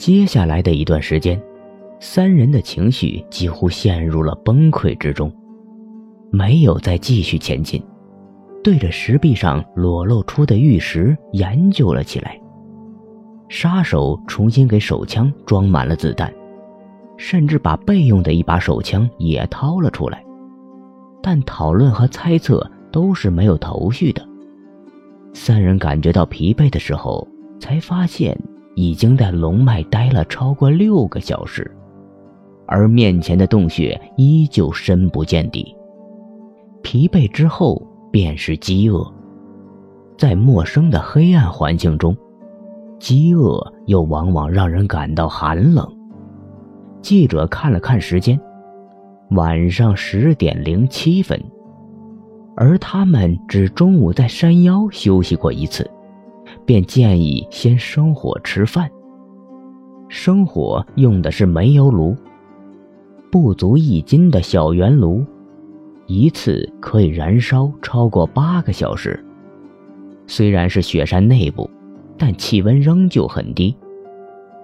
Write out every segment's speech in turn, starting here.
接下来的一段时间，三人的情绪几乎陷入了崩溃之中，没有再继续前进，对着石壁上裸露出的玉石研究了起来。杀手重新给手枪装满了子弹，甚至把备用的一把手枪也掏了出来，但讨论和猜测都是没有头绪的。三人感觉到疲惫的时候，才发现。已经在龙脉待了超过六个小时，而面前的洞穴依旧深不见底。疲惫之后便是饥饿，在陌生的黑暗环境中，饥饿又往往让人感到寒冷。记者看了看时间，晚上十点零七分，而他们只中午在山腰休息过一次。便建议先生火吃饭。生火用的是煤油炉，不足一斤的小圆炉，一次可以燃烧超过八个小时。虽然是雪山内部，但气温仍旧很低。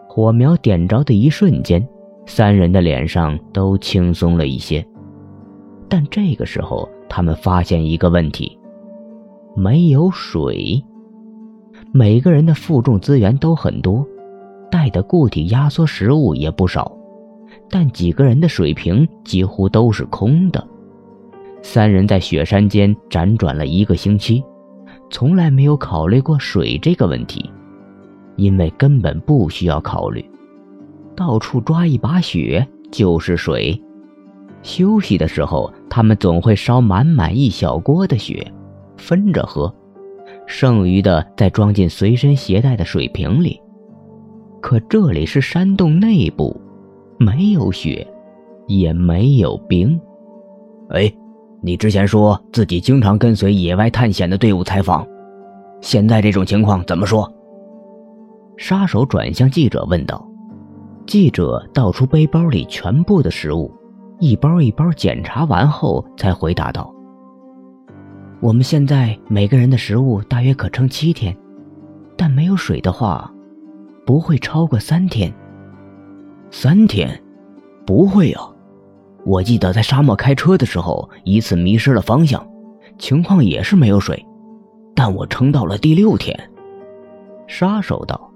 火苗点着的一瞬间，三人的脸上都轻松了一些。但这个时候，他们发现一个问题：没有水。每个人的负重资源都很多，带的固体压缩食物也不少，但几个人的水瓶几乎都是空的。三人在雪山间辗转了一个星期，从来没有考虑过水这个问题，因为根本不需要考虑，到处抓一把雪就是水。休息的时候，他们总会烧满满一小锅的雪，分着喝。剩余的再装进随身携带的水瓶里，可这里是山洞内部，没有雪，也没有冰。哎，你之前说自己经常跟随野外探险的队伍采访，现在这种情况怎么说？杀手转向记者问道。记者倒出背包里全部的食物，一包一包检查完后，才回答道。我们现在每个人的食物大约可撑七天，但没有水的话，不会超过三天。三天？不会啊！我记得在沙漠开车的时候，一次迷失了方向，情况也是没有水，但我撑到了第六天。杀手道：“